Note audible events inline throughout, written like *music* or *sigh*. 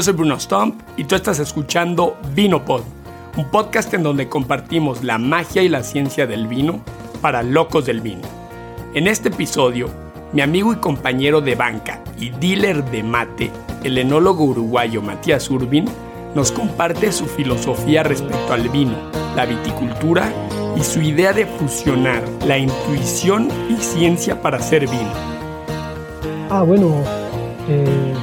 Yo soy Bruno Stump y tú estás escuchando Vinopod, un podcast en donde compartimos la magia y la ciencia del vino para locos del vino. En este episodio, mi amigo y compañero de banca y dealer de mate, el enólogo uruguayo Matías Urbin, nos comparte su filosofía respecto al vino, la viticultura y su idea de fusionar la intuición y ciencia para hacer vino. Ah, bueno, eh,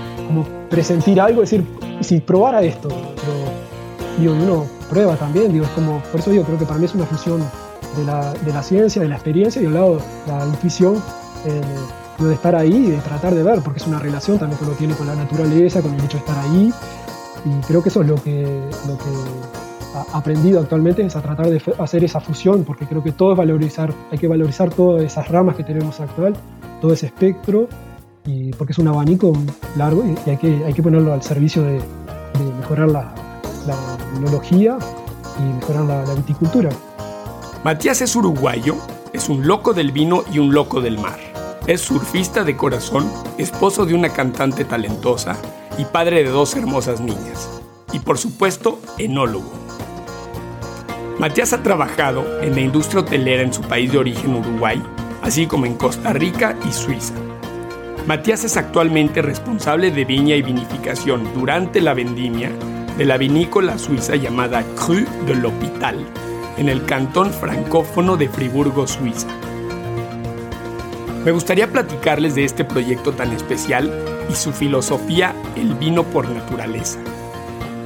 presentir algo, decir, si probara esto, pero digo, uno prueba también, digo, es como, por eso digo, creo que para mí es una fusión de la, de la ciencia, de la experiencia y al lado la intuición eh, de estar ahí y de tratar de ver, porque es una relación también que uno tiene con la naturaleza, con el hecho de estar ahí, y creo que eso es lo que, lo que ha aprendido actualmente, es a tratar de hacer esa fusión, porque creo que todo es valorizar, hay que valorizar todas esas ramas que tenemos actual, todo ese espectro, y porque es un abanico largo y hay que, hay que ponerlo al servicio de, mejorar la, la y mejorar la, la viticultura. Matías es uruguayo, es un loco del vino y un loco del mar. Es surfista de corazón, esposo de una cantante talentosa y padre de dos hermosas niñas. Y por supuesto, enólogo. Matías ha trabajado en la industria hotelera en su país de origen Uruguay, así como en Costa Rica y Suiza. Matías es actualmente responsable de viña y vinificación durante la vendimia de la vinícola suiza llamada Cru de l'Hôpital, en el cantón francófono de Friburgo, Suiza. Me gustaría platicarles de este proyecto tan especial y su filosofía El vino por naturaleza.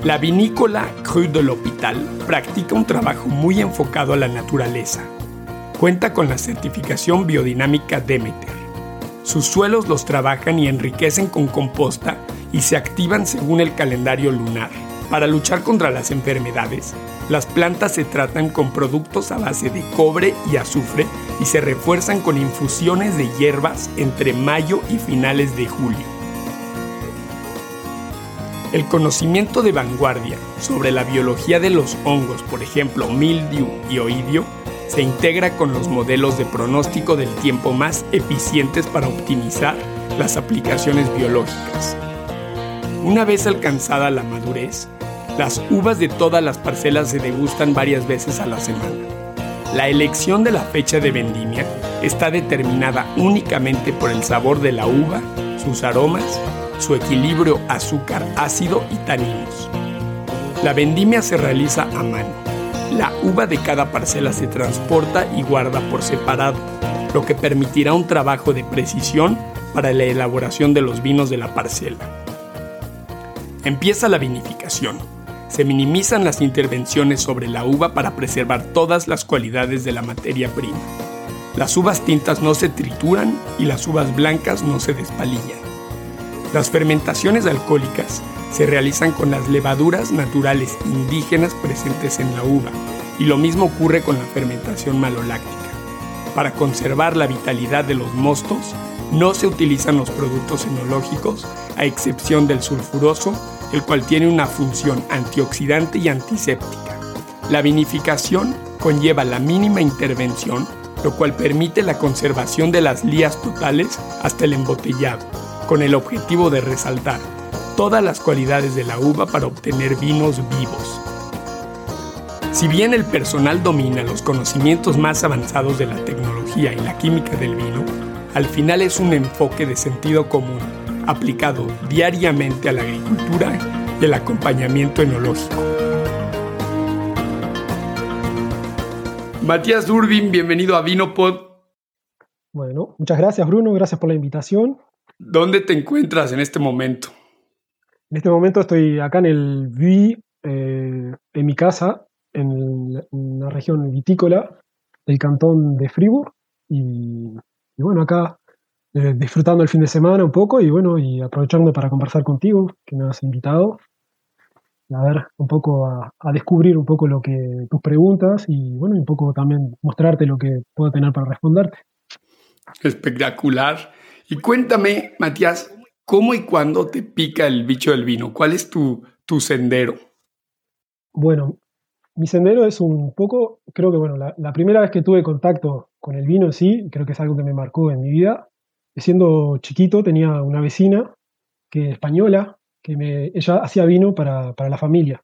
La vinícola Cru de l'Hôpital practica un trabajo muy enfocado a la naturaleza. Cuenta con la certificación biodinámica Demeter. Sus suelos los trabajan y enriquecen con composta y se activan según el calendario lunar. Para luchar contra las enfermedades, las plantas se tratan con productos a base de cobre y azufre y se refuerzan con infusiones de hierbas entre mayo y finales de julio. El conocimiento de vanguardia sobre la biología de los hongos, por ejemplo mildew y oidio, se integra con los modelos de pronóstico del tiempo más eficientes para optimizar las aplicaciones biológicas. Una vez alcanzada la madurez, las uvas de todas las parcelas se degustan varias veces a la semana. La elección de la fecha de vendimia está determinada únicamente por el sabor de la uva, sus aromas, su equilibrio azúcar-ácido y taninos. La vendimia se realiza a mano. La uva de cada parcela se transporta y guarda por separado, lo que permitirá un trabajo de precisión para la elaboración de los vinos de la parcela. Empieza la vinificación se minimizan las intervenciones sobre la uva para preservar todas las cualidades de la materia prima. Las uvas tintas no se trituran y las uvas blancas no se despalillan. Las fermentaciones alcohólicas se realizan con las levaduras naturales indígenas presentes en la uva y lo mismo ocurre con la fermentación maloláctica. Para conservar la vitalidad de los mostos, no se utilizan los productos enológicos, a excepción del sulfuroso, el cual tiene una función antioxidante y antiséptica. La vinificación conlleva la mínima intervención, lo cual permite la conservación de las lías totales hasta el embotellado, con el objetivo de resaltar todas las cualidades de la uva para obtener vinos vivos. Si bien el personal domina los conocimientos más avanzados de la tecnología y la química del vino, al final es un enfoque de sentido común aplicado diariamente a la agricultura y el acompañamiento enológico. Matías Urbin, bienvenido a Vinopod. Bueno, muchas gracias Bruno, gracias por la invitación. ¿Dónde te encuentras en este momento? En este momento estoy acá en el Vi, eh, en mi casa, en, la región vitícola del cantón de Fribourg. y bueno, acá eh, disfrutando el fin de semana un poco y bueno, y aprovechando para conversar contigo, que me has invitado, a ver un poco, a, descubrir un poco lo que tus preguntas y bueno, un poco también mostrarte lo que puedo tener para responderte. Espectacular. Y cuéntame, Matías, ¿cómo y cuándo te pica el bicho del vino? ¿Cuál es tu, tu sendero? Bueno, mi sendero es un poco, creo que bueno, la, la, primera vez que tuve contacto con el vino en sí, creo que es algo que me marcó en mi vida, siendo chiquito tenía una vecina que española, que me, ella hacía vino para, para la familia.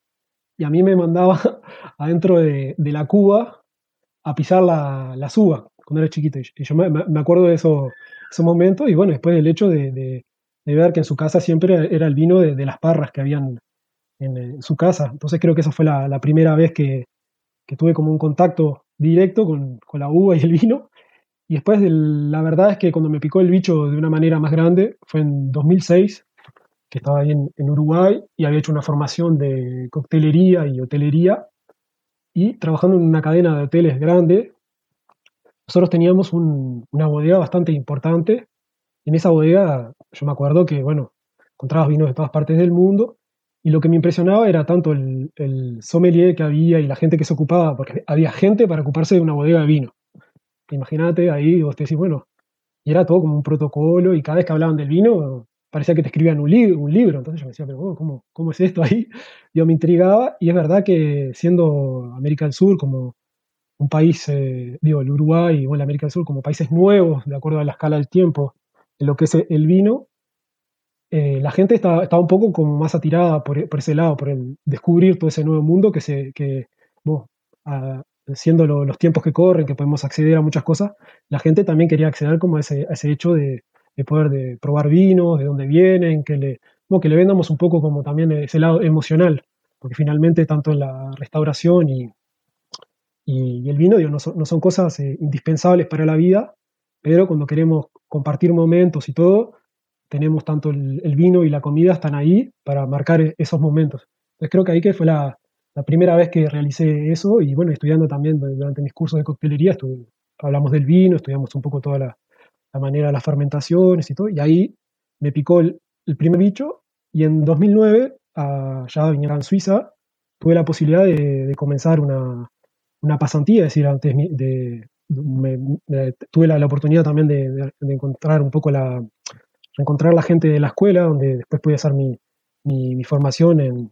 Y a mí me mandaba *laughs* adentro de, de la cuba a pisar la, las uvas cuando era chiquito. Y yo me, me acuerdo de eso, esos momentos y bueno, después del hecho de, de, ver que en su casa siempre era el vino de, las parras que habían en, en, su casa. Entonces creo que esa fue la, primera vez que, que, tuve como un contacto directo con, con, la uva y el vino. Y después, la verdad es que cuando me picó el bicho de una manera más grande fue en 2006, que estaba ahí en, Uruguay y había hecho una formación de coctelería y hotelería y trabajando en una cadena de hoteles grande nosotros teníamos un, una bodega bastante importante. En esa bodega, yo me acuerdo que, bueno, encontrabas vinos de todas partes del mundo. Y lo que me impresionaba era tanto el, el sommelier que había y la gente que se ocupaba, porque había gente para ocuparse de una bodega de vino. Imagínate ahí, vos te decís, bueno, y era todo como un protocolo, y cada vez que hablaban del vino, parecía que te escribían un, li un libro. Entonces yo me decía, pero ¿cómo, ¿cómo es esto ahí? Yo me intrigaba, y es verdad que siendo América del Sur, como un país, eh, digo, el Uruguay y bueno, la América del Sur como países nuevos, de acuerdo a la escala del tiempo, lo que es el vino, eh, la gente estaba, estaba, un poco como más atirada por, por, ese lado, por descubrir todo ese nuevo mundo que, se, que bueno, siendo lo, los tiempos que corren, que podemos acceder a muchas cosas, la gente también quería acceder como a ese, a ese hecho de, de, poder de probar vinos, de dónde vienen, que le, bueno, que le vendamos un poco como también ese lado emocional, porque finalmente tanto la restauración y, y, el vino digo, no, son, no, son, cosas eh, indispensables para la vida, pero cuando queremos compartir momentos y todo, tenemos tanto el, vino y la comida están ahí para marcar e, esos momentos. Entonces creo que ahí que fue la, la, primera vez que realicé eso y bueno, estudiando también durante mis cursos de coctelería, hablamos del vino, estudiamos un poco toda la, la, manera de las fermentaciones y todo, y ahí me picó el, primer bicho y en 2009, allá en Suiza, tuve la posibilidad de, de comenzar una, una pasantía, es decir, antes de, tuve la, oportunidad también de, encontrar un poco la, encontrar la gente de la escuela, donde después pude hacer mi, formación en,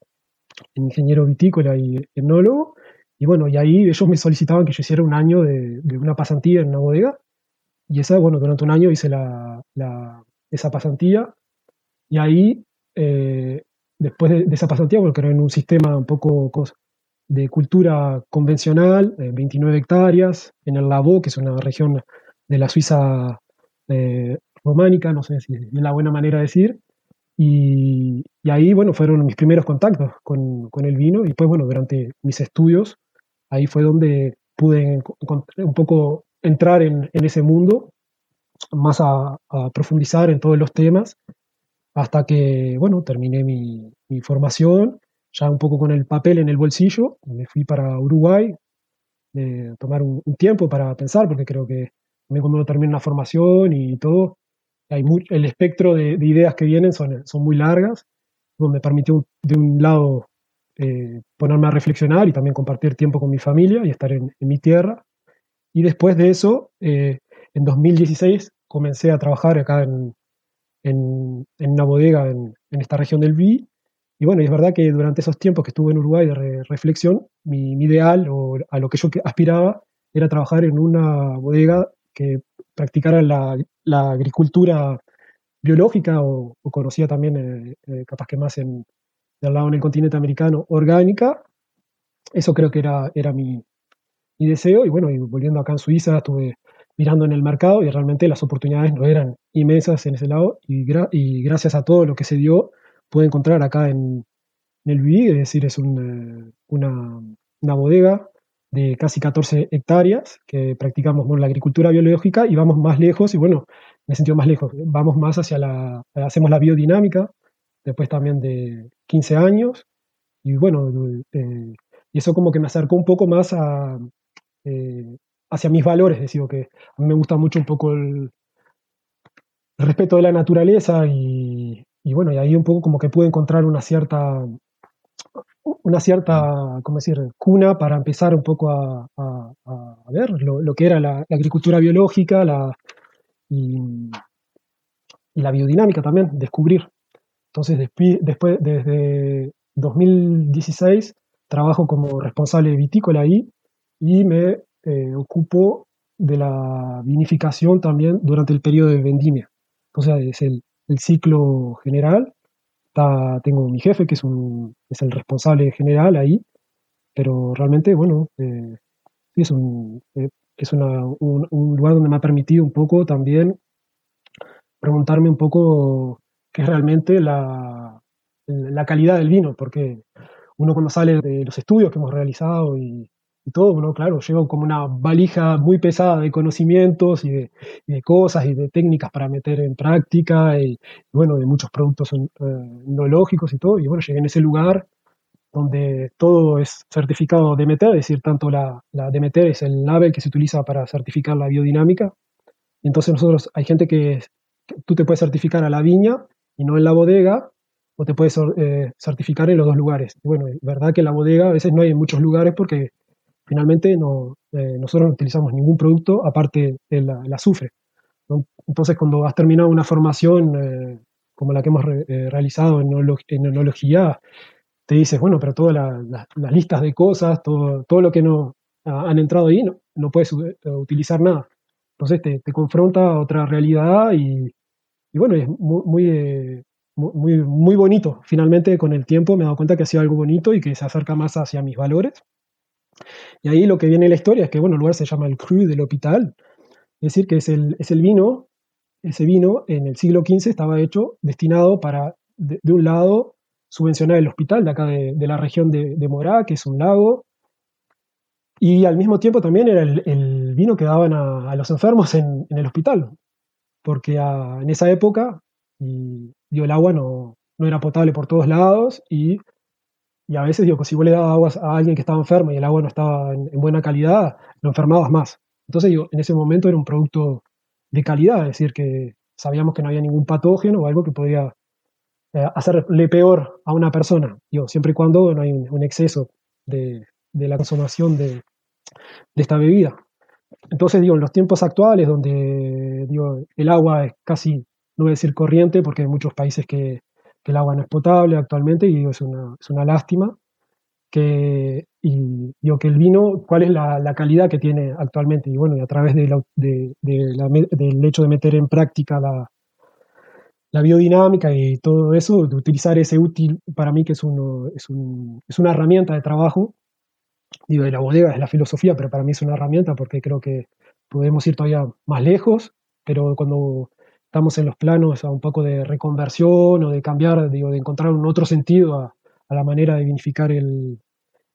en, ingeniero vitícola y etnólogo. Y bueno, y ahí ellos me solicitaban que yo hiciera un año de, una pasantía en una bodega. Y esa, bueno, durante un año hice la, esa pasantía. Y ahí, eh, después de, esa pasantía, bueno, era en un sistema un poco de cultura convencional, eh, 29 hectáreas, en el Lavaux, que es una región de la Suiza eh, románica, no sé si es la buena manera de decir. Y, y, ahí, bueno, fueron mis primeros contactos con, con, el vino. Y pues, bueno, durante mis estudios, ahí fue donde pude un poco entrar en, en ese mundo, más a, profundizar en todos los temas, hasta que, bueno, terminé mi, mi formación ya un poco con el papel en el bolsillo, me fui para Uruguay, eh, tomar un, tiempo para pensar, porque creo que también cuando uno termina una formación y todo, hay muy, el espectro de, de, ideas que vienen son, son muy largas, donde me permitió de un lado eh, ponerme a reflexionar y también compartir tiempo con mi familia y estar en, mi tierra. Y después de eso, eh, en 2016 comencé a trabajar acá en, en, en una bodega en, en, esta región del Vi y bueno, es verdad que durante esos tiempos que estuve en Uruguay de re reflexión, mi, ideal o a lo que yo aspiraba era trabajar en una bodega que practicara la, agricultura biológica o, o conocida también, eh, eh, capaz que más en, de al lado en el continente americano, orgánica. Eso creo que era, era mi, mi deseo. Y bueno, y volviendo acá en Suiza, estuve mirando en el mercado y realmente las oportunidades no eran inmensas en ese lado. Y gracias a todo lo que se dio, puede encontrar acá en, el BI, es decir, es un, una, una, bodega de casi 14 hectáreas que practicamos bueno, la agricultura biológica y vamos más lejos, y bueno, en el sentido más lejos, vamos más hacia la, hacemos la biodinámica, después también de 15 años, y bueno, eh, y eso como que me acercó un poco más a, eh, hacia mis valores, es decir, que a mí me gusta mucho un poco el respeto de la naturaleza y, y bueno, y ahí un poco como que pude encontrar una cierta, una cierta, ¿cómo decir?, cuna para empezar un poco a, a, a ver lo, lo, que era la, la agricultura biológica la, y, y, la biodinámica también, descubrir. Entonces, después, después, desde 2016, trabajo como responsable vitícola ahí y me eh, ocupo de la vinificación también durante el periodo de vendimia. Sea, es el, el ciclo general. Está, tengo mi jefe, que es, un, es el responsable general ahí, pero realmente, bueno, eh, es, un, eh, es una, un, lugar donde me ha permitido un poco también preguntarme un poco qué es realmente la, la calidad del vino, porque uno cuando sale de los estudios que hemos realizado y, y todo, uno, claro, lleva como una valija muy pesada de conocimientos y de, de cosas y de técnicas para meter en práctica y, bueno, de muchos productos eh, enológicos y todo. Y bueno, llegué en ese lugar donde todo es certificado Demeter, es decir, tanto la, la Demeter es el label que se utiliza para certificar la biodinámica. Entonces nosotros, hay gente que, tú te puedes certificar a la viña y no en la bodega, o te puedes eh, certificar en los dos lugares. bueno, es verdad que en la bodega a veces no hay en muchos lugares porque finalmente no, eh, nosotros no utilizamos ningún producto aparte del azufre. Entonces, cuando has terminado una formación eh, como la que hemos eh, realizado en, enología, te dices, bueno, pero todas las listas de cosas, todo, todo lo que no han entrado ahí, no, no puedes utilizar nada. Entonces te, te, confronta a otra realidad y, y bueno, es muy, muy, muy bonito. Finalmente, con el tiempo me he dado cuenta que ha sido algo bonito y que se acerca más hacia mis valores. Y ahí lo que viene en la historia es que, bueno, el lugar se llama el Cru del Hospital, es decir, que es el, es el vino, ese vino en el siglo XV estaba hecho, destinado para, de, un lado, subvencionar el hospital de acá de, la región de, de, Morá, que es un lago, y al mismo tiempo también era el, vino que daban a, los enfermos en, el hospital, porque en esa época y, el agua no, no era potable por todos lados y y a veces digo que si vos le dabas agua a alguien que estaba enfermo y el agua no estaba en, buena calidad, lo enfermabas más. Entonces digo, en ese momento era un producto de calidad, es decir, que sabíamos que no había ningún patógeno o algo que podía eh, hacerle peor a una persona. Digo, siempre y cuando no hay un, exceso de, la consumación de, esta bebida. Entonces, digo, en los tiempos actuales, donde digo, el agua es casi, no voy a decir corriente, porque hay muchos países que, que el agua no es potable actualmente y es una, es una lástima. Que, y digo que el vino, ¿cuál es la, la, calidad que tiene actualmente? Y bueno, y a través de de, de del hecho de meter en práctica la, la, biodinámica y todo eso, de utilizar ese útil, para mí que es, uno, es, un, es una herramienta de trabajo, digo, de la bodega es la filosofía, pero para mí es una herramienta porque creo que podemos ir todavía más lejos, pero cuando estamos en los planos a un poco de reconversión o de cambiar, digo, de encontrar un otro sentido a, la manera de vinificar el,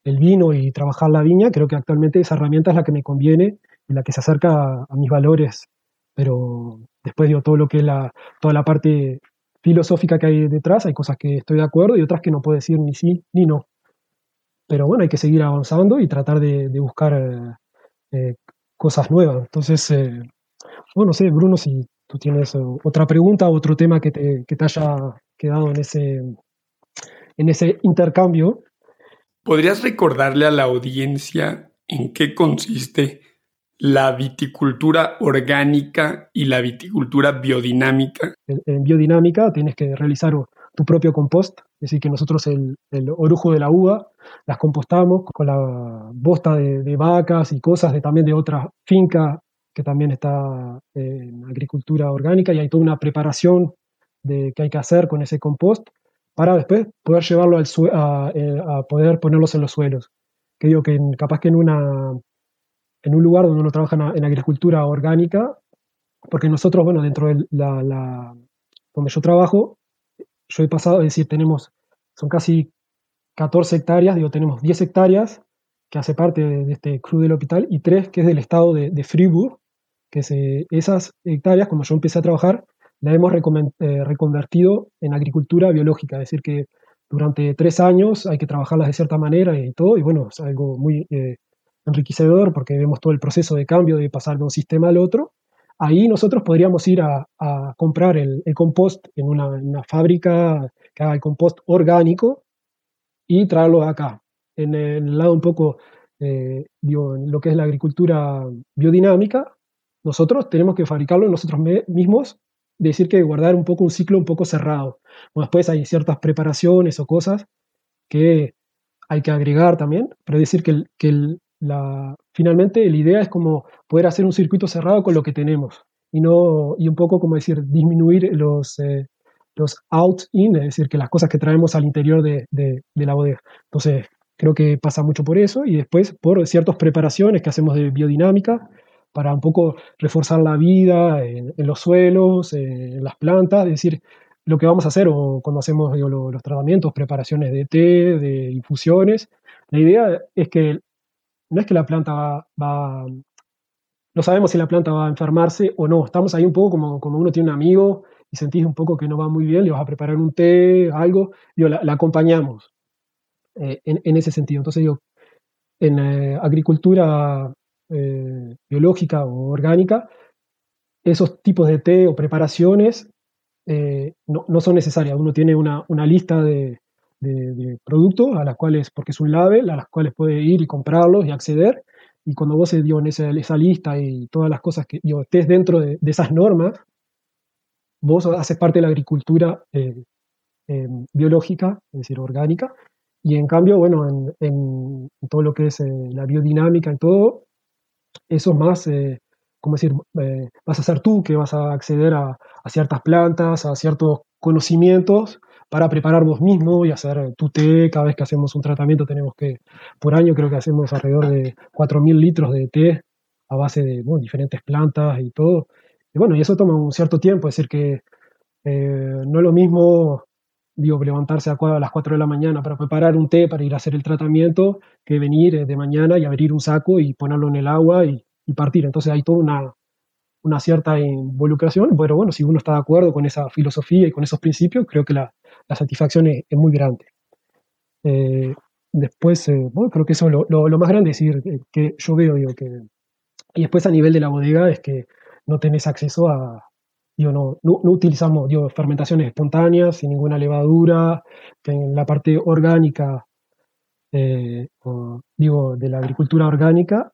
vino y trabajar la viña, creo que actualmente esa herramienta es la que me conviene y la que se acerca a, mis valores. Pero después digo, todo lo que es la, toda la parte filosófica que hay detrás, hay cosas que estoy de acuerdo y otras que no puedo decir ni sí ni no. Pero bueno, hay que seguir avanzando y tratar de, buscar eh, eh, cosas nuevas. Entonces, eh, bueno, no sé, Bruno, si tú tienes eh, otra pregunta, otro tema que te, que te haya quedado en ese, en ese intercambio. ¿Podrías recordarle a la audiencia en qué consiste la viticultura orgánica y la viticultura biodinámica? En, biodinámica tienes que realizar tu propio compost, es decir, que nosotros el, el orujo de la uva las compostamos con la bosta de, de vacas y cosas de, también de otras fincas que también está en agricultura orgánica y hay toda una preparación de que hay que hacer con ese compost para después poder llevarlo al a, eh, a, poder ponerlos en los suelos. Que digo que capaz que en, una, en un lugar donde uno trabaja en, agricultura orgánica, porque nosotros, bueno, dentro de la, la, donde yo trabajo, yo he pasado, es decir, tenemos, son casi 14 hectáreas, digo, tenemos 10 hectáreas que hace parte de, este club del hospital y 3 que es del estado de, de que esas hectáreas, cuando yo empecé a trabajar, las hemos eh, reconvertido en agricultura biológica, es decir, que durante tres años hay que trabajarlas de cierta manera y todo, y bueno, es algo muy eh, enriquecedor porque vemos todo el proceso de cambio de pasar de un sistema al otro. Ahí nosotros podríamos ir a, comprar el, compost en una, fábrica que haga el compost orgánico y traerlo acá. En el lado un poco, eh, digo, en lo que es la agricultura biodinámica, nosotros tenemos que fabricarlo nosotros mismos, decir que guardar un poco un ciclo un poco cerrado. después hay ciertas preparaciones o cosas que hay que agregar también, pero decir que, finalmente la idea es como poder hacer un circuito cerrado con lo que tenemos y no y un poco como decir disminuir los, eh, los out-in, es decir, que las cosas que traemos al interior de, de, la bodega. Entonces, creo que pasa mucho por eso y después por ciertas preparaciones que hacemos de biodinámica para un poco reforzar la vida en, los suelos, en las plantas, es decir, lo que vamos a hacer o cuando hacemos los tratamientos, preparaciones de té, de infusiones, la idea es que no es que la planta va, no sabemos si la planta va a enfermarse o no, estamos ahí un poco como, como uno tiene un amigo y sentís un poco que no va muy bien, le vas a preparar un té, algo, digo, la, acompañamos eh, en, ese sentido. Entonces, digo, en eh, agricultura eh, biológica o orgánica, esos tipos de té o preparaciones no, son necesarias. Uno tiene una, lista de, productos a las cuales, porque es un label, a las cuales puede ir y comprarlos y acceder. Y cuando vos dio en esa, esa, lista y todas las cosas que digo, estés dentro de, esas normas, vos haces parte de la agricultura eh, em, biológica, es decir, orgánica, y en cambio, bueno, en, todo lo que es eh, la biodinámica y todo, eso es más, eh, como decir, vas a ser tú que vas a acceder a, ciertas plantas, a ciertos conocimientos para preparar vos mismo y hacer tu té. Cada vez que hacemos un tratamiento tenemos que, por año creo que hacemos alrededor de 4.000 litros de té a base de diferentes plantas y todo. Y bueno, y eso toma un cierto tiempo, es decir, que eh, no es lo mismo digo, levantarse a, las 4 de la mañana para preparar un té para ir a hacer el tratamiento que venir eh, de mañana y abrir un saco y ponerlo en el agua y, partir. Entonces hay toda una, una, cierta involucración, pero bueno, si uno está de acuerdo con esa filosofía y con esos principios, creo que la, la satisfacción es, muy grande. Eh, después, bueno, creo que eso es lo, lo, más grande, es decir, que yo veo, digo, que... Y después a nivel de la bodega es que no tenés acceso a, digo, no, no, utilizamos digo, fermentaciones espontáneas, sin ninguna levadura, en la parte orgánica, eh, digo, de la agricultura orgánica,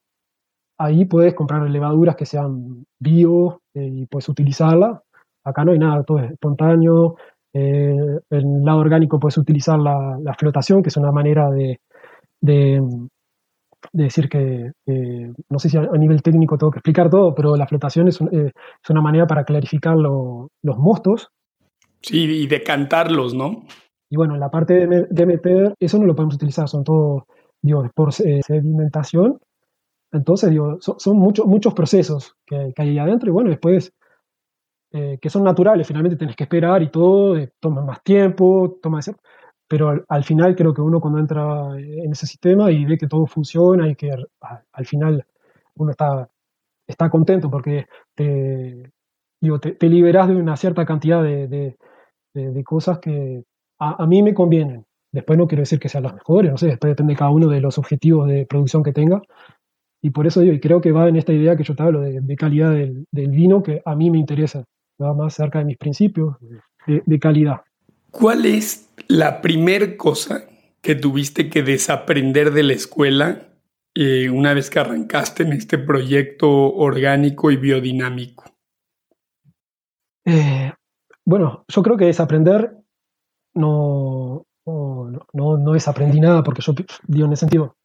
ahí puedes comprar levaduras que sean bio eh, y puedes utilizarla. Acá no hay nada, todo es espontáneo. Eh, en el lado orgánico puedes utilizar la, flotación, que es una manera de decir que, no sé si a, nivel técnico tengo que explicar todo, pero la flotación es, eh, una manera para clarificar los mostos. Sí, y decantarlos, ¿no? Y bueno, en la parte de, meter, eso no lo podemos utilizar, son todo, digo, por eh, sedimentación. Entonces, digo, son, muchos, muchos procesos que, hay ahí adentro y bueno, después, eh, que son naturales, finalmente tenés que esperar y todo, toma más tiempo, toma pero al, final creo que uno cuando entra en ese sistema y ve que todo funciona y que al, final uno está, está contento porque te, te, liberas de una cierta cantidad de, cosas que a, mí me convienen. Después no quiero decir que sean las mejores, no sé, después depende cada uno de los objetivos de producción que tenga. Y por eso digo, y creo que va en esta idea que yo te hablo de, calidad del, vino, que a mí me interesa, va más cerca de mis principios de calidad. ¿Cuál es la primer cosa que tuviste que desaprender de la escuela eh, una vez que arrancaste en este proyecto orgánico y biodinámico? Eh, bueno, yo creo que desaprender no, no, no, desaprendí nada, porque yo digo en ese sentido,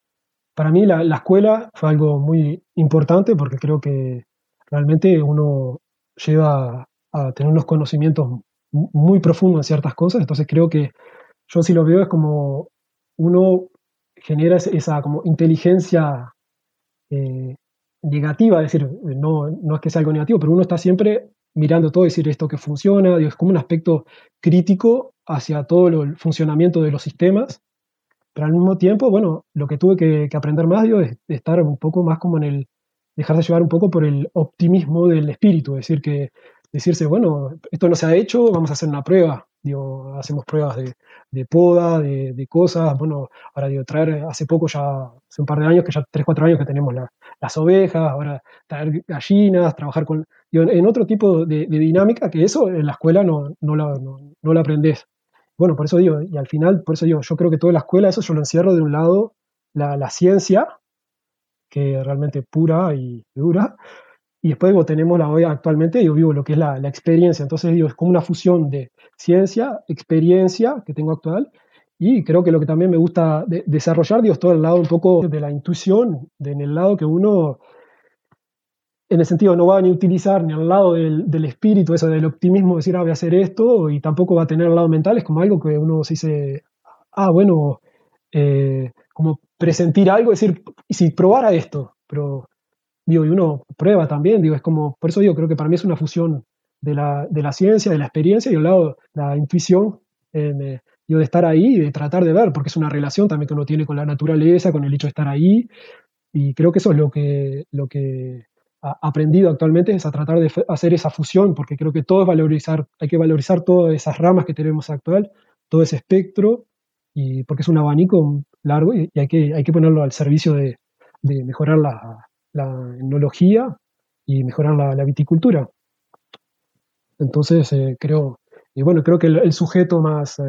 para mí la, escuela fue algo muy importante porque creo que realmente uno lleva a tener unos conocimientos muy profundo en ciertas cosas, entonces creo que yo si lo veo es como uno genera esa como inteligencia eh, negativa, es decir, no, no es que sea algo negativo, pero uno está siempre mirando todo, decir esto que funciona, es como un aspecto crítico hacia todo el funcionamiento de los sistemas, pero al mismo tiempo, bueno, lo que tuve que, aprender más digo, es estar un poco más como en el, dejarse llevar un poco por el optimismo del espíritu, es decir, que decirse, bueno, esto no se ha hecho, vamos a hacer una prueba. Digo, hacemos pruebas de, poda, de, cosas. Bueno, ahora digo, traer, hace poco ya, hace un par de años, que ya tres, cuatro años que tenemos las ovejas, ahora traer gallinas, trabajar con, digo, en otro tipo de, dinámica que eso en la escuela no, no, la, no, lo aprendes. Bueno, por eso digo, y al final, por eso digo, yo creo que toda la escuela, eso yo lo encierro de un lado, la, la ciencia, que realmente pura y dura, y después tenemos la hoy actualmente, yo vivo lo que es la, la, experiencia. Entonces, digo, es como una fusión de ciencia, experiencia que tengo actual, y creo que lo que también me gusta desarrollar, digo, es todo el lado un poco de la intuición, de, en el lado que uno en el sentido no va ni a utilizar ni al lado del, del, espíritu, eso del optimismo, decir, ah, voy a hacer esto, y tampoco va a tener el lado mental, es como algo que uno se dice, ah, bueno, eh, como presentir algo, decir, y si probara esto, pero digo, y uno prueba también, digo, es como, por eso digo, creo que para mí es una fusión de la, de la ciencia, de la experiencia y al lado la intuición, eh, digo, de estar ahí y de tratar de ver, porque es una relación también que uno tiene con la naturaleza, con el hecho de estar ahí, y creo que eso es lo que, lo que aprendido actualmente es a tratar de hacer esa fusión, porque creo que todo es valorizar, hay que valorizar todas esas ramas que tenemos actual, todo ese espectro, y porque es un abanico largo y, hay, que, hay que ponerlo al servicio de, de mejorar la, la, etnología y mejorar la, viticultura. Entonces, eh, creo, y bueno, creo que el, sujeto más eh,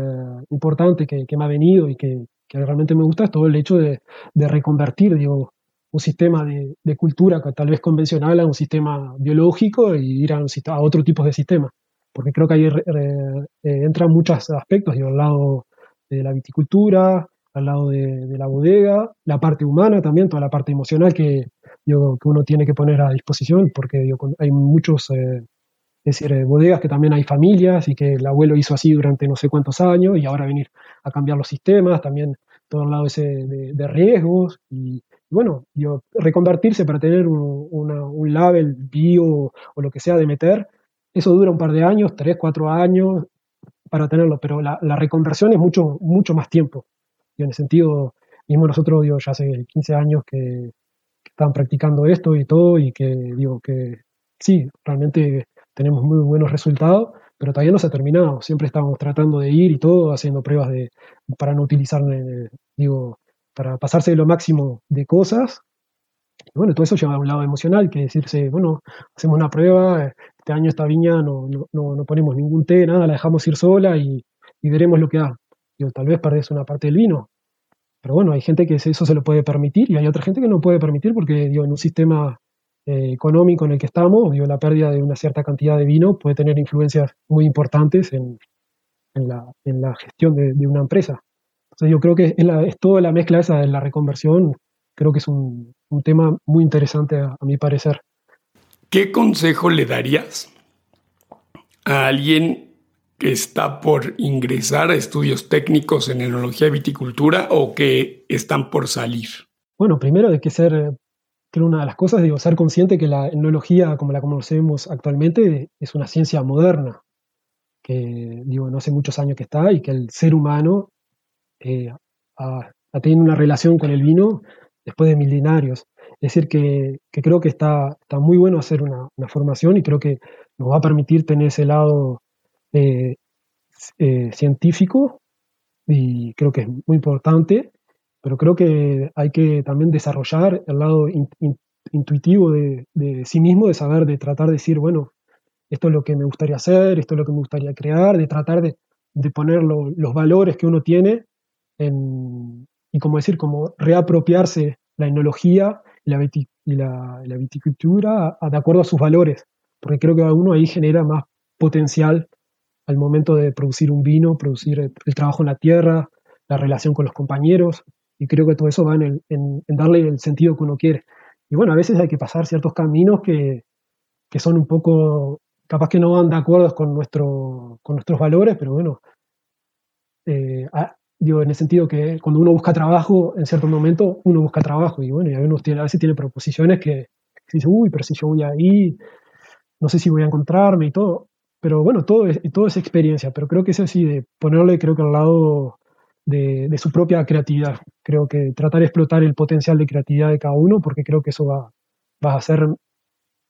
importante que, que, me ha venido y que, que, realmente me gusta es todo el hecho de, de reconvertir, digo, un sistema de, de, cultura tal vez convencional a un sistema biológico y ir a, a otro tipo de sistema. Porque creo que ahí eh, entran muchos aspectos, digo, al lado de la viticultura, al lado de, la bodega, la parte humana también, toda la parte emocional que, digo, que uno tiene que poner a disposición, porque digo, hay muchos, eh, decir, eh, bodegas que también hay familias y que el abuelo hizo así durante no sé cuántos años y ahora venir a cambiar los sistemas, también todo el lado ese de, de riesgos y, bueno, digo, reconvertirse para tener un, un label bio o lo que sea de meter, eso dura un par de años, tres, cuatro años para tenerlo, pero la, la reconversión es mucho, mucho más tiempo. En el sentido, mismo nosotros, digo, ya hace 15 años que, están practicando esto y todo, y que digo que sí, realmente tenemos muy buenos resultados, pero todavía no se ha terminado. Siempre estamos tratando de ir y todo, haciendo pruebas de, para no utilizar, eh, digo, para pasarse lo máximo de cosas. Y bueno, todo eso lleva a un lado emocional, que decirse, bueno, hacemos una prueba, este año esta viña no, no, no ponemos ningún té, nada, la dejamos ir sola y, y veremos lo que da. Digo, tal vez perdés una parte del vino, pero bueno, hay gente que eso se lo puede permitir y hay otra gente que no puede permitir porque digo, en un sistema eh, económico en el que estamos, digo, la pérdida de una cierta cantidad de vino puede tener influencias muy importantes en, la, gestión de, una empresa. Entonces yo creo que es, la, es, toda la mezcla esa de la reconversión, creo que es un, tema muy interesante a mi parecer. ¿Qué consejo le darías a alguien está por ingresar a estudios técnicos en enología y viticultura o que están por salir? Bueno, primero hay que ser, creo una de las cosas, digo, ser consciente que la enología, como la conocemos actualmente, es una ciencia moderna, que digo, no hace muchos años que está y que el ser humano eh, ha, tenido una relación con el vino después de milenarios. Es decir, que, que creo que está, está, muy bueno hacer una, una, formación y creo que nos va a permitir tener ese lado eh, eh, científico y creo que es muy importante, pero creo que hay que también desarrollar el lado intuitivo de, sí mismo, de saber, de tratar de decir, bueno, esto es lo que me gustaría hacer, esto es lo que me gustaría crear, de tratar de, poner los valores que uno tiene en, y como decir, como reapropiarse la enología y la, viticultura de acuerdo a sus valores, porque creo que uno ahí genera más potencial al momento de producir un vino, producir el, trabajo en la tierra, la relación con los compañeros, y creo que todo eso va en, darle el sentido que uno quiere. Y bueno, a veces hay que pasar ciertos caminos que, que son un poco, capaz que no van de acuerdo con, nuestro, con nuestros valores, pero bueno, eh, digo, en el sentido que cuando uno busca trabajo, en cierto momento uno busca trabajo, y bueno, y a, veces a veces tiene proposiciones que, que dice, uy, pero si yo voy ahí, no sé si voy a encontrarme y todo. Pero bueno, todo es, todo es experiencia, pero creo que es así, de ponerle creo que al lado de, su propia creatividad. Creo que tratar de explotar el potencial de creatividad de cada uno, porque creo que eso va, va a hacer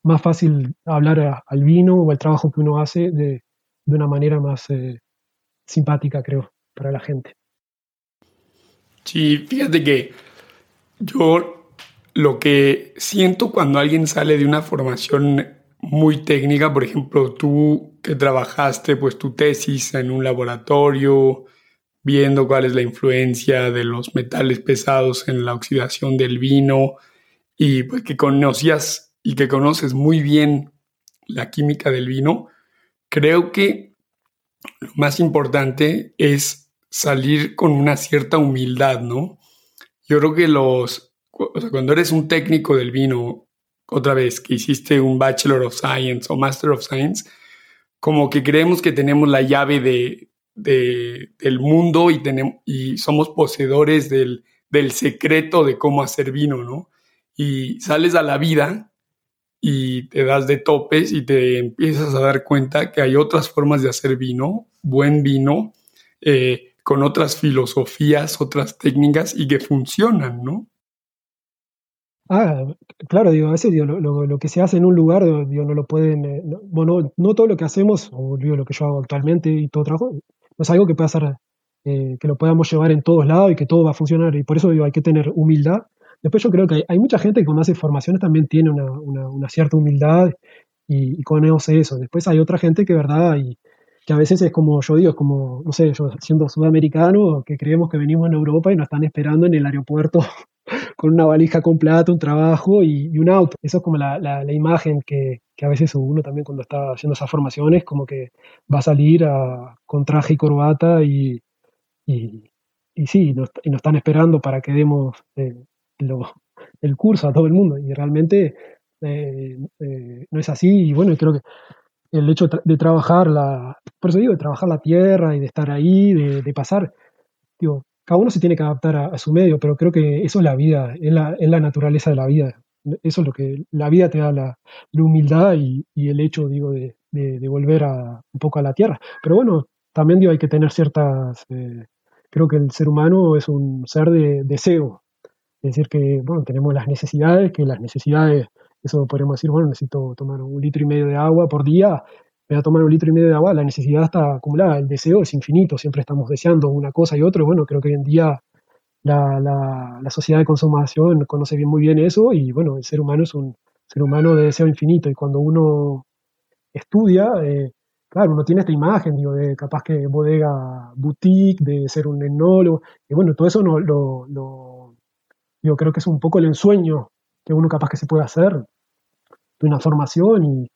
más fácil hablar al vino o al trabajo que uno hace de, de una manera más eh, simpática, creo, para la gente. Sí, fíjate que yo lo que siento cuando alguien sale de una formación muy técnica, por ejemplo, tú que trabajaste pues tu tesis en un laboratorio, viendo cuál es la influencia de los metales pesados en la oxidación del vino y pues que conocías y que conoces muy bien la química del vino, creo que lo más importante es salir con una cierta humildad, ¿no? Yo creo que los, cuando eres un técnico del vino otra vez, que hiciste un Bachelor of Science o Master of Science, como que creemos que tenemos la llave de, del mundo y, tenemos, y somos poseedores del, secreto de cómo hacer vino, ¿no? Y sales a la vida y te das de topes y te empiezas a dar cuenta que hay otras formas de hacer vino, buen vino, eh, con otras filosofías, otras técnicas y que funcionan, ¿no? Ah, claro, digo, a veces lo, que se hace en un lugar, digo, no lo pueden, eh, bueno, no todo lo que hacemos, o digo, lo que yo hago actualmente y todo trabajo, no es algo que pueda ser, eh, que lo podamos llevar en todos lados y que todo va a funcionar, y por eso digo, hay que tener humildad. Después yo creo que hay, mucha gente que cuando hace formaciones también tiene una, cierta humildad y, y, conoce eso. Después hay otra gente que, verdad, y que a veces es como yo digo, como, no sé, yo siendo sudamericano, que creemos que venimos en Europa y nos están esperando en el aeropuerto con una valija con plata, un trabajo y, un auto. Eso es como la, la, imagen que, que, a veces uno también cuando está haciendo esas formaciones, como que va a salir a, con traje y corbata y, y, y sí, nos, y nos están esperando para que demos eh, el curso a todo el mundo. Y realmente eh, eh, no es así. Y bueno, creo que el hecho de trabajar la, por eso digo, de trabajar la tierra y de estar ahí, de, de pasar, digo, cada uno se tiene que adaptar a, su medio, pero creo que eso es la vida, es la, es la, naturaleza de la vida. Eso es lo que la vida te da la, humildad y, el hecho, digo, de, de, volver a, un poco a la tierra. Pero bueno, también digo, hay que tener ciertas, eh, creo que el ser humano es un ser de deseo. Es decir, que, bueno, tenemos las necesidades, que las necesidades, eso podemos decir, bueno, necesito tomar un litro y medio de agua por día, voy a tomar un litro y medio de agua, la necesidad está acumulada, el deseo es infinito, siempre estamos deseando una cosa y otra, bueno, creo que hoy en día la, la, sociedad de consumación conoce bien, muy bien eso y bueno, el ser humano es un ser humano de deseo infinito y cuando uno estudia, eh, claro, uno tiene esta imagen, digo, de capaz que bodega boutique, de ser un etnólogo, y bueno, todo eso no, lo, yo creo que es un poco el ensueño que uno capaz que se puede hacer de una formación y,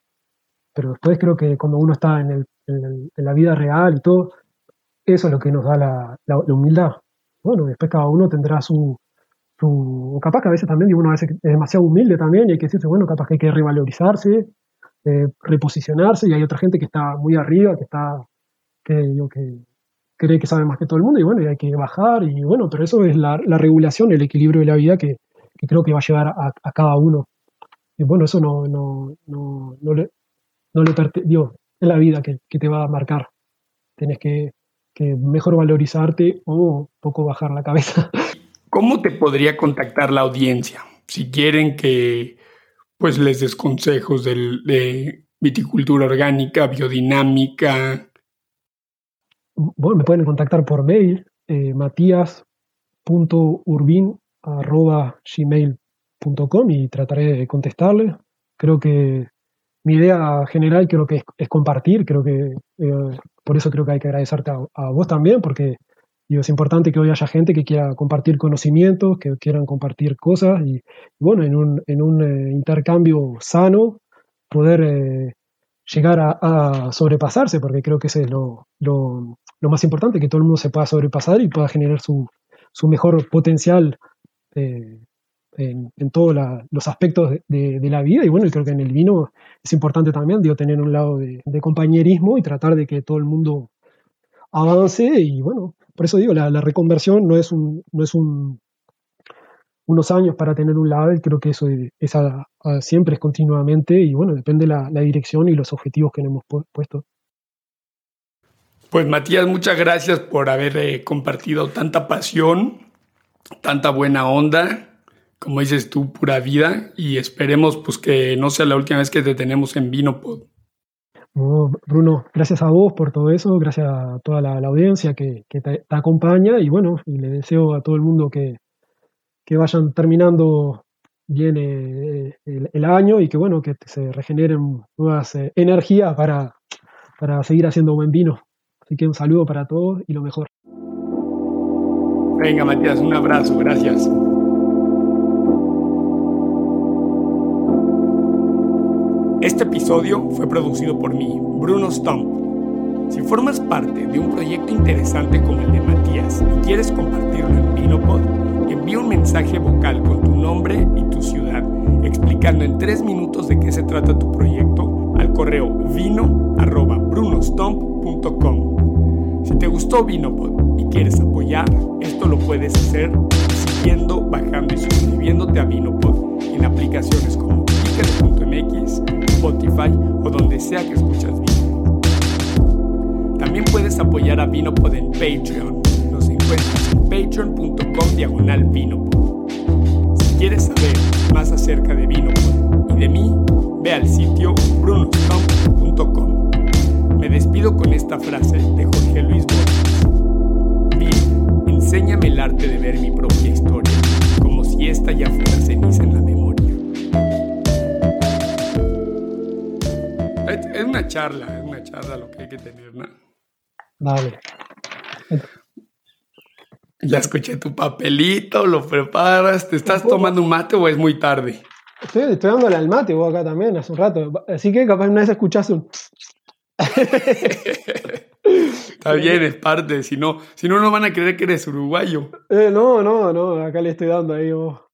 pero después creo que cuando uno está en, la vida real y todo, eso es lo que nos da la, humildad. Bueno, después cada uno tendrá su, su, capaz que a veces también, uno a veces es demasiado humilde también y hay que decirse, bueno, capaz que hay que revalorizarse, eh, reposicionarse y hay otra gente que está muy arriba, que está, que, yo, que cree que sabe más que todo el mundo y bueno, y hay que bajar y bueno, pero eso es la, regulación, el equilibrio de la vida que, creo que va a llevar a, cada uno. Y bueno, eso no, no, no, no, le, no le digo, es la vida que, te va a marcar. Tienes que, mejor valorizarte o poco bajar la cabeza. *laughs* ¿Cómo te podría contactar la audiencia si quieren que pues les des consejos de, viticultura orgánica, biodinámica? Bueno, me pueden contactar por mail, eh, matías.urbin.gmail.com y trataré de contestarles. Creo que mi idea general creo que es, compartir, creo que eh, por eso creo que hay que agradecerte a, vos también, porque es importante que hoy haya gente que quiera compartir conocimientos, que quieran compartir cosas y, bueno, en un, en un eh, intercambio sano poder eh, llegar a, sobrepasarse, porque creo que ese es lo, lo, más importante, que todo el mundo se pueda sobrepasar y pueda generar su, su mejor potencial en, todos los aspectos de, la vida. Y bueno, creo que en el vino es importante también, tener un lado de, compañerismo y tratar de que todo el mundo avance. Y bueno, por eso digo, la, reconversión no es un, no es un unos años para tener un lado, creo que eso es siempre es continuamente y bueno, depende la, la dirección y los objetivos que hemos puesto. Pues Matías, muchas gracias por haber eh, compartido tanta pasión, tanta buena onda como dices tú, pura vida y esperemos pues que no sea la última vez que te tenemos en Vinopod. Bruno, gracias a vos por todo eso, gracias a toda la, audiencia que, te, acompaña y bueno, y le deseo a todo el mundo que, vayan terminando bien eh, el, año y que bueno, que se regeneren nuevas eh, energías para, para seguir haciendo buen vino. Así que un saludo para todos y lo mejor. Venga, Matías, un abrazo, gracias. Este episodio fue producido por mí, Bruno Stump. Si formas parte de un proyecto interesante como el de Matías y quieres compartirlo en Vinopod, envía un mensaje vocal con tu nombre y tu ciudad explicando en tres minutos de qué se trata tu proyecto al correo vino.brunostomp.com. Si te gustó Vinopod y quieres apoyar, esto lo puedes hacer siguiendo, bajando y suscribiéndote a Vinopod en aplicaciones como Ticket.mx, Spotify o donde sea que escuchas Vino. También puedes apoyar a Vinopod en Patreon. Nos encuentras en patreon.com diagonal Vinopod. Si quieres saber más acerca de Vinopod y de mí, ve al sitio brunostomp.com. Me despido con esta frase de Jorge Luis Borges. Vino, enséñame el arte de ver mi propia historia, como si esta ya fuera ceniza en la memoria. Es una charla, es una charla lo que hay que tener, ¿no? Dale. Ya escuché tu papelito, lo preparas, ¿te estás tomando un mate o es muy tarde? Estoy, estoy dándole al mate vos acá también hace un rato. Así que capaz una vez escuchás un. *laughs* Está bien, es parte, si no, si no, no van a creer que eres uruguayo. Eh, no, no, no, acá le estoy dando ahí vos.